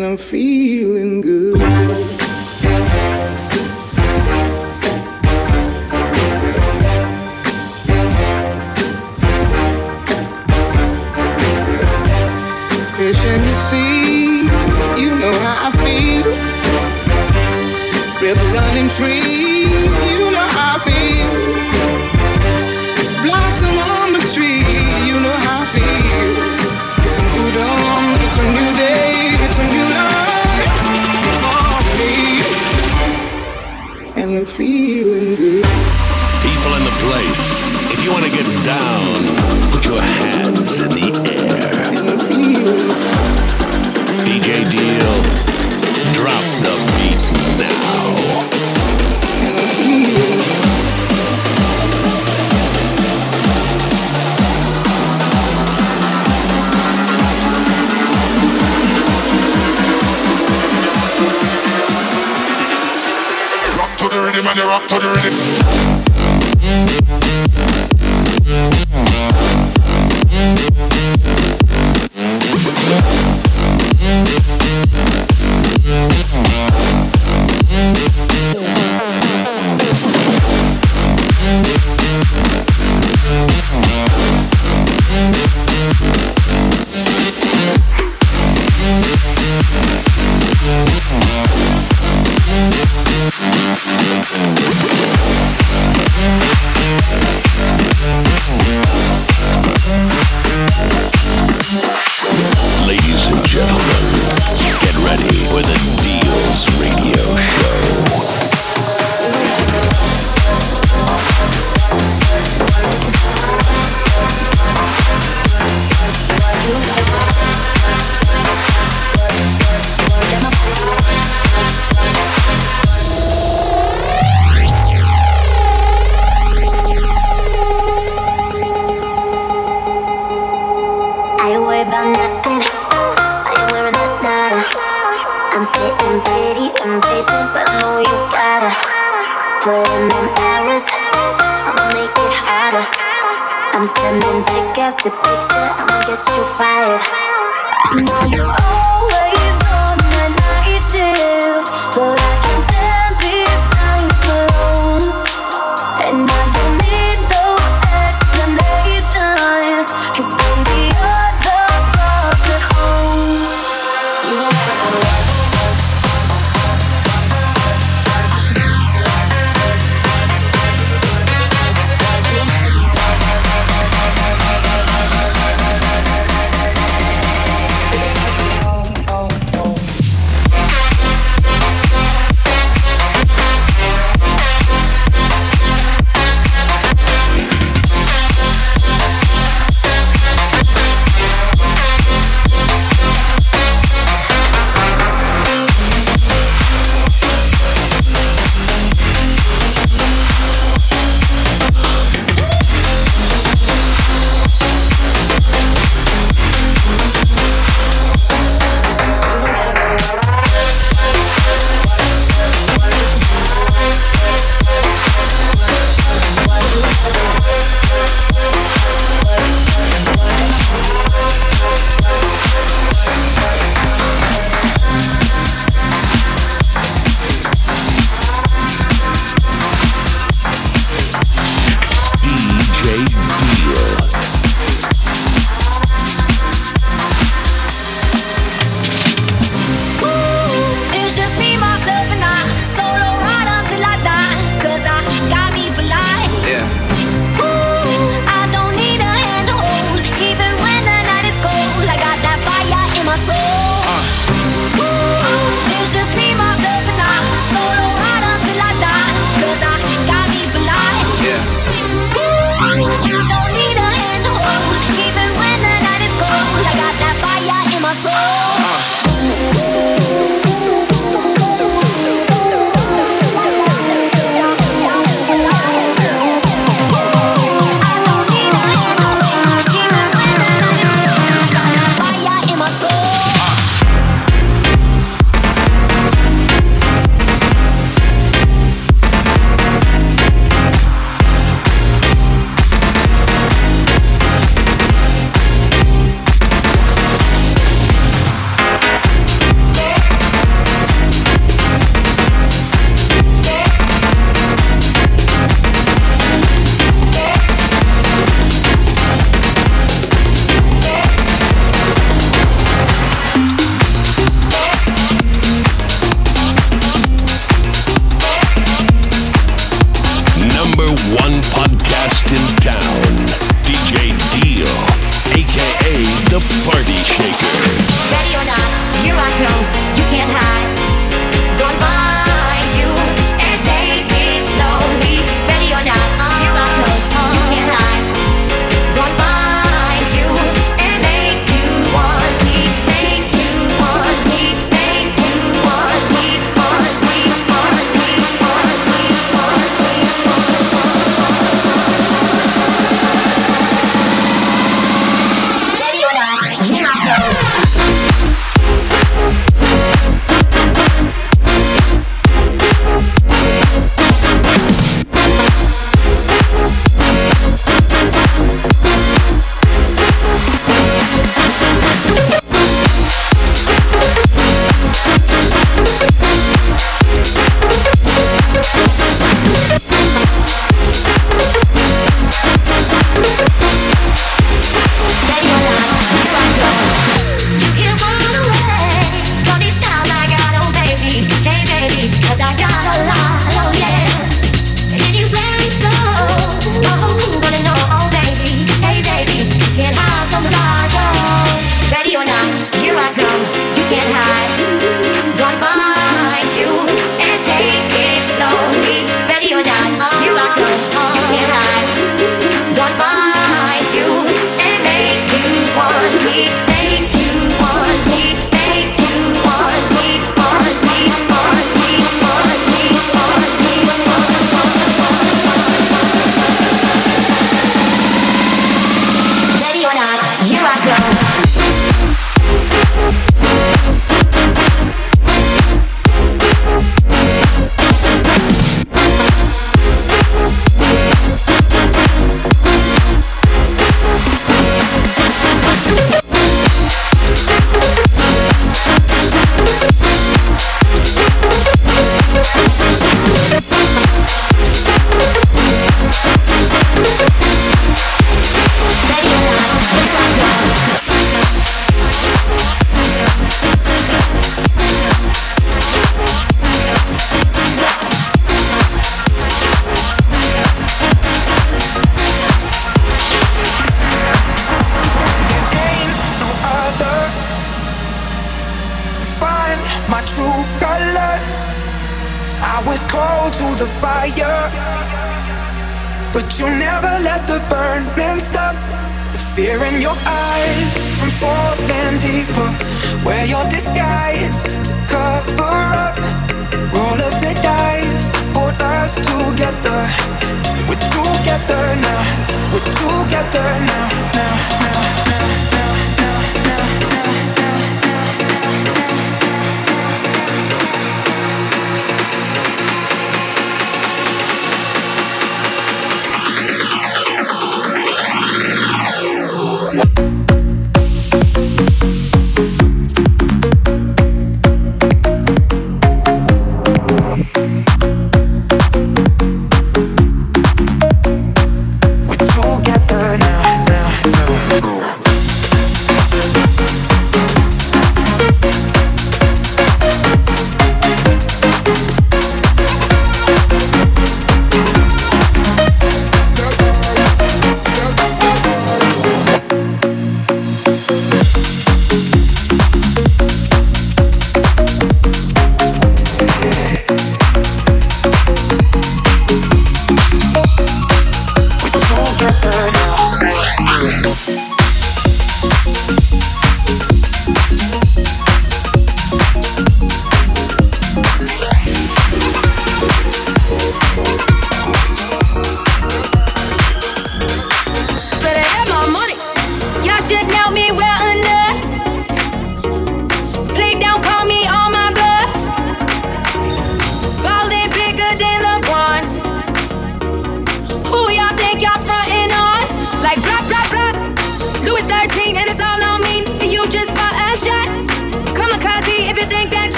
And I'm feeling good. fish in the sea. You know how I feel. River running free. DJ Deal, drop the beat now. Rock to the rhythm and rock to the rhythm.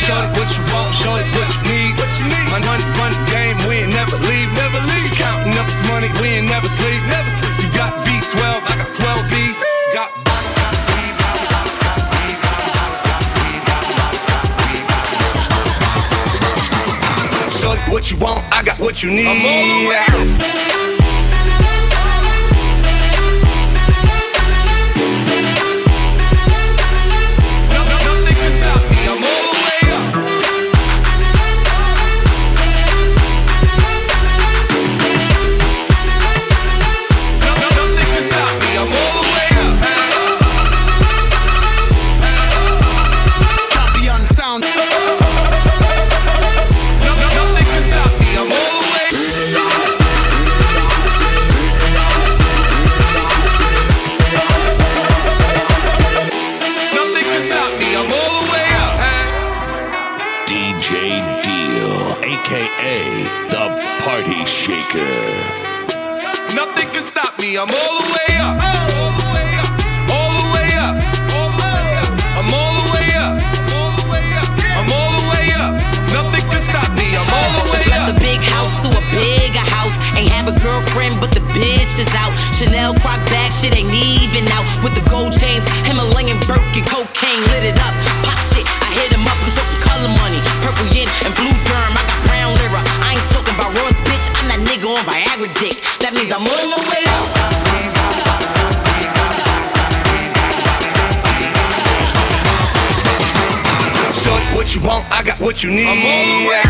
Show it what you want, show it what you need. What you need. My money, money game, we ain't never leave, never leave. Counting up this money, we ain't never sleep, never sleep. You got V12, I got 12 V's. Got Show it what you want, I got what you need. I'm all the way. amor. you need.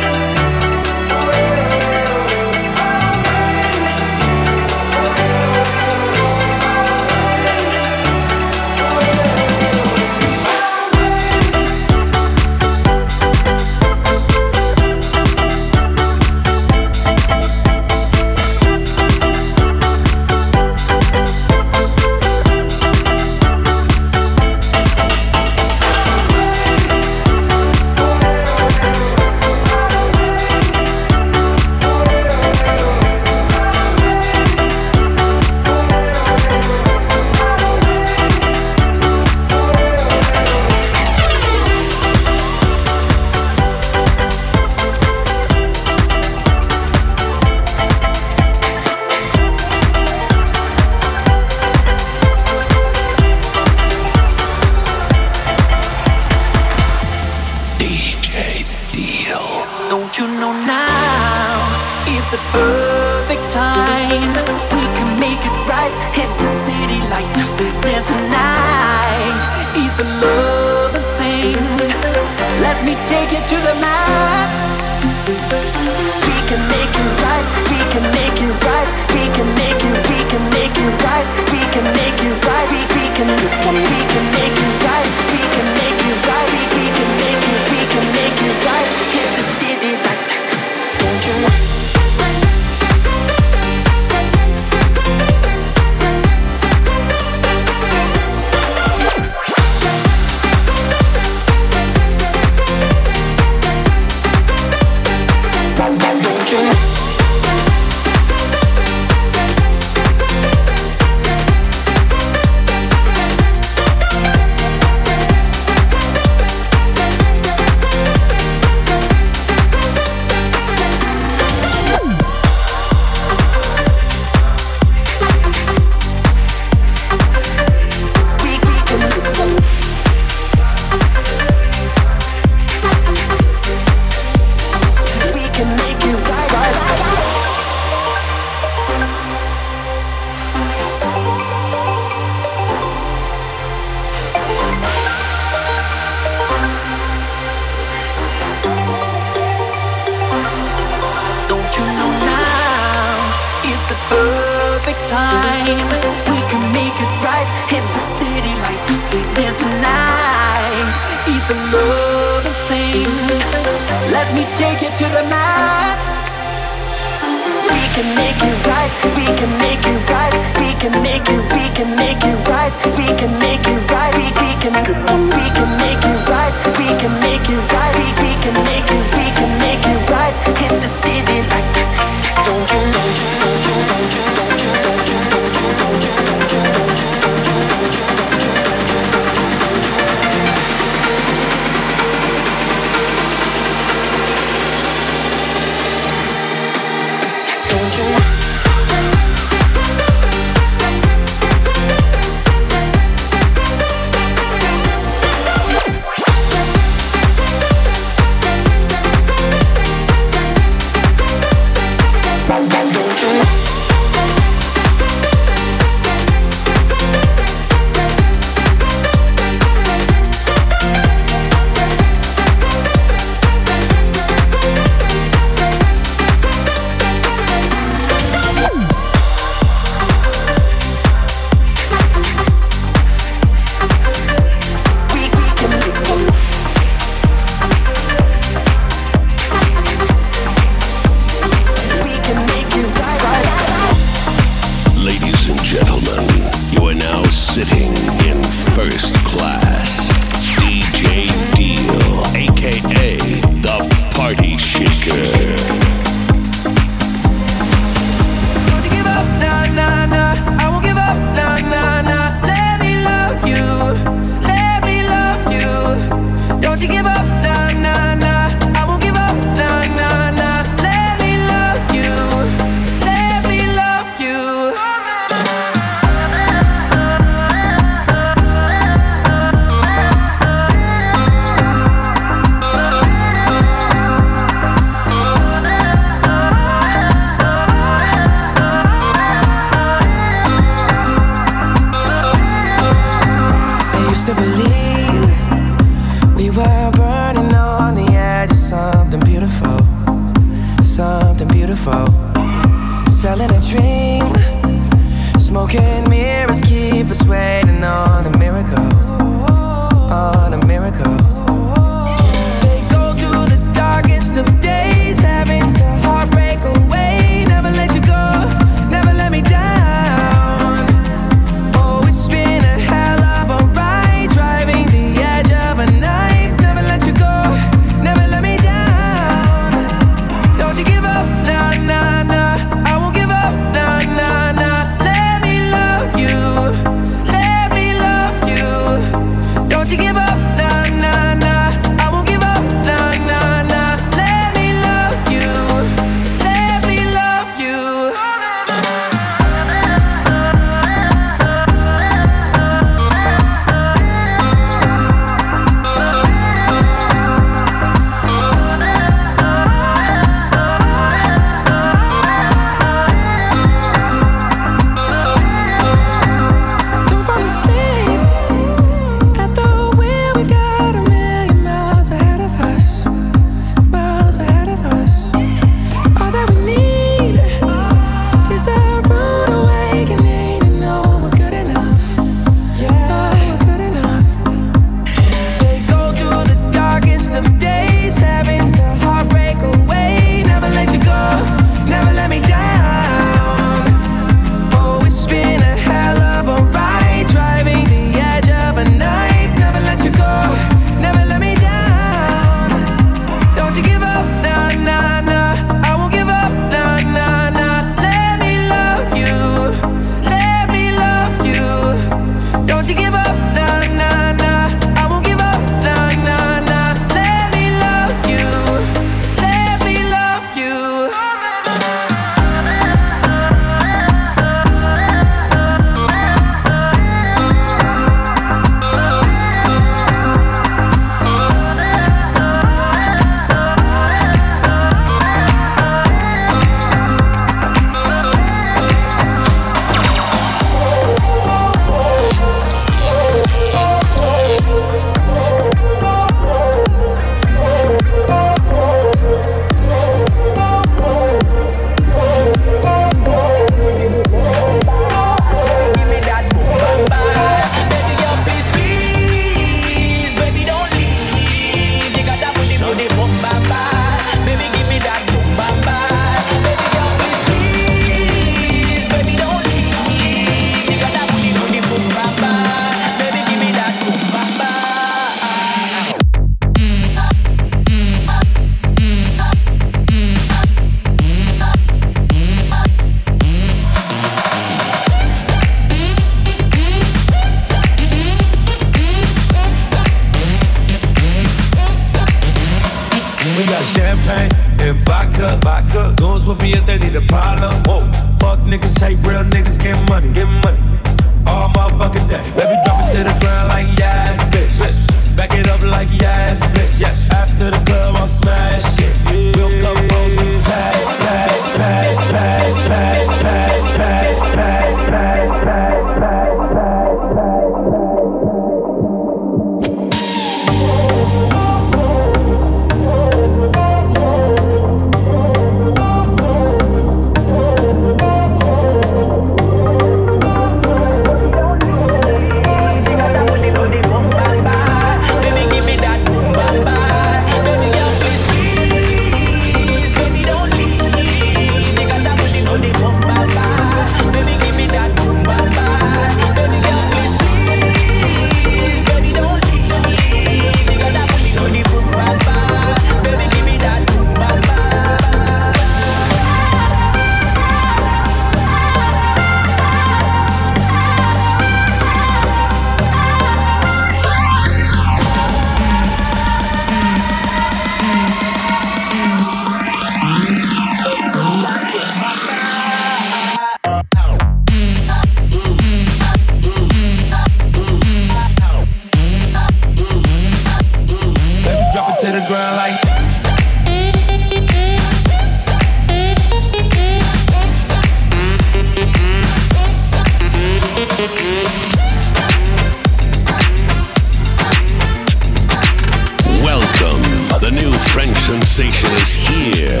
French sensation is here.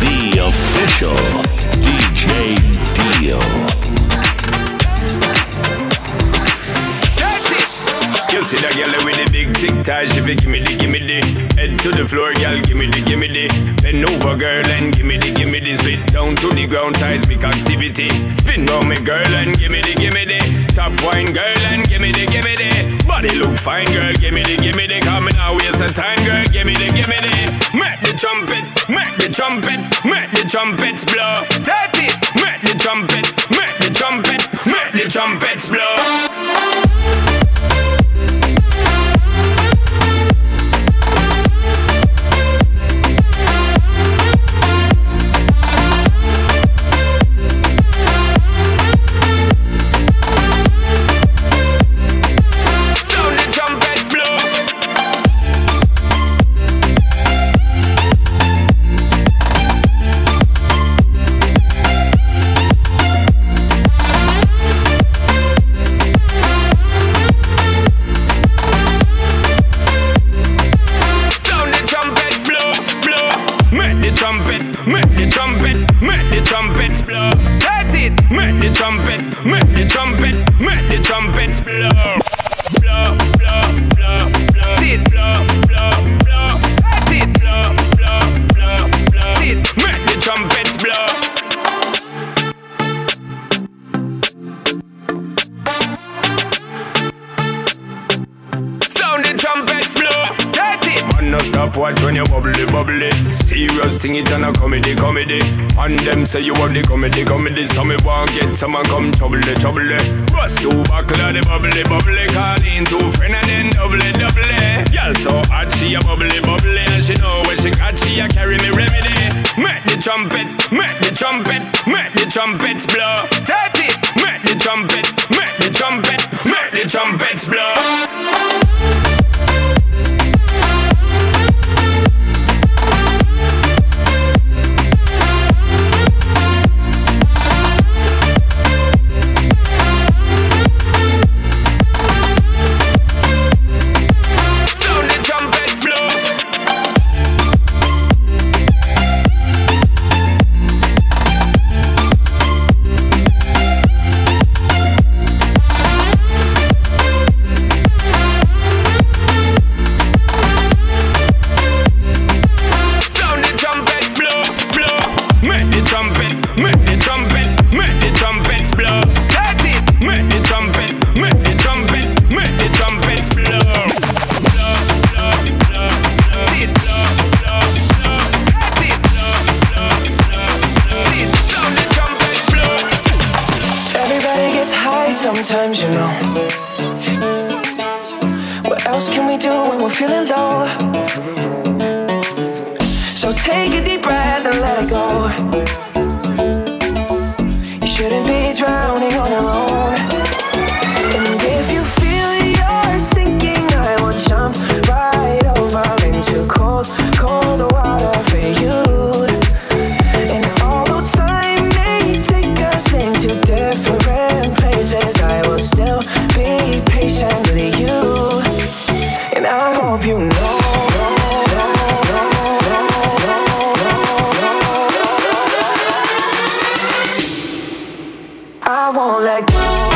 The official DJ Deal. You see that girl with the big tic tac, she fi gimme the gimme the Head to the floor, girl, gimme the gimme the Bend over, girl, and gimme the gimme the Spit down to the ground, seismic activity Spin round me, girl, and gimme the gimme the Top wine, girl, and gimme the gimme the Body look fine, girl, gimme the gimme the Come now, waste some time, girl, gimme the gimme the trumpet, make the trumpets blow. Take say you have the comedy, comedy. So me want get someone come trouble, trouble. Bust two buckle of the bubbly, bubbly. Call in two friend and then double, double. Girl so hot she a bubbly, bubbly. And she know when she got she a carry me remedy. Make the trumpet, make the trumpet, make the trumpets blow. Take it, make the trumpet, make the trumpet, make the trumpets blow. Know. I won't let go.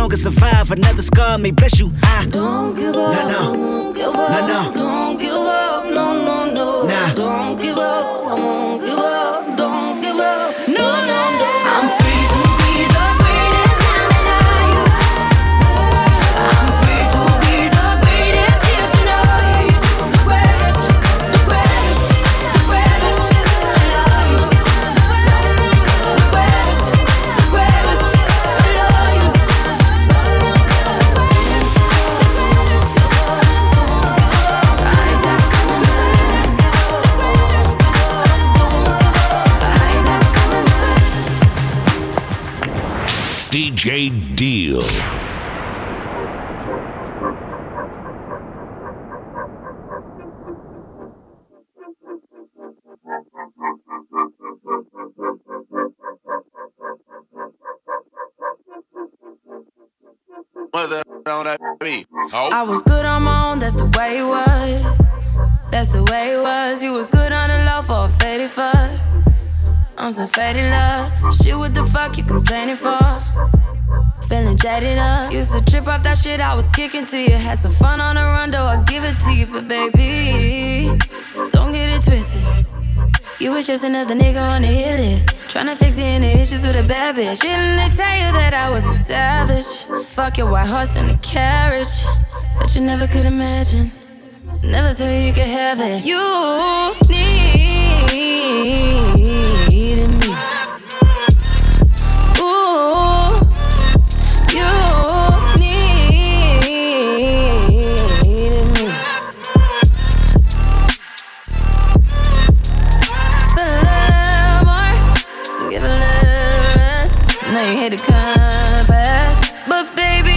Strongest survive. Another scar may bless you. I don't give up. No, no. Won't give up. No, no. Don't give up. No, no, no. Nah. Don't give up. I won't On beat? I was good on my own, that's the way it was. That's the way it was. You was good on the low for a faded fuck. On some faded love. Shit, what the fuck you complaining for? Feeling jaded up. Used to trip off that shit I was kicking to you. Had some fun on the run, though I give it to you. But baby, don't get it twisted. You was just another nigga on the hit list. Tryna fix any issues with a bad bitch. Didn't they tell you that I was a savage? Fuck your white horse and the carriage. But you never could imagine. Never thought you could have it. You needed Hate the compass, but baby,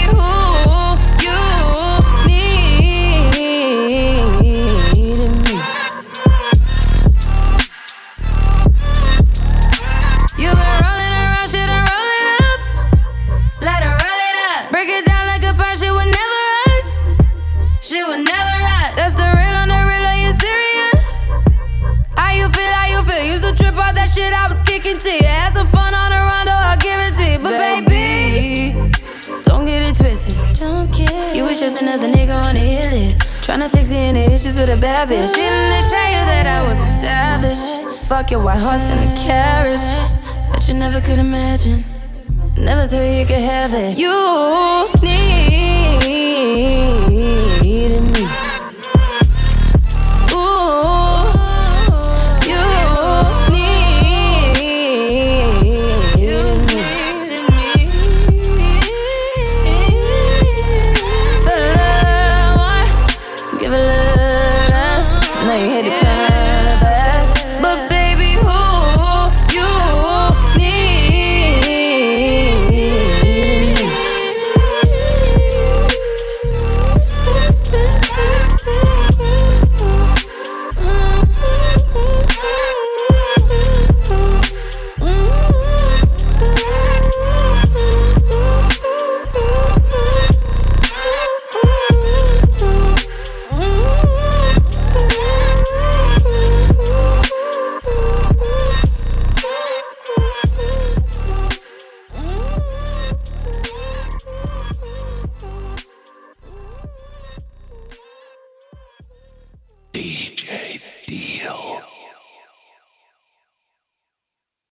issues with a bad bitch. Didn't they tell you that I was a savage? Fuck your white horse and a carriage. But you never could imagine. Never thought you could have it. You needed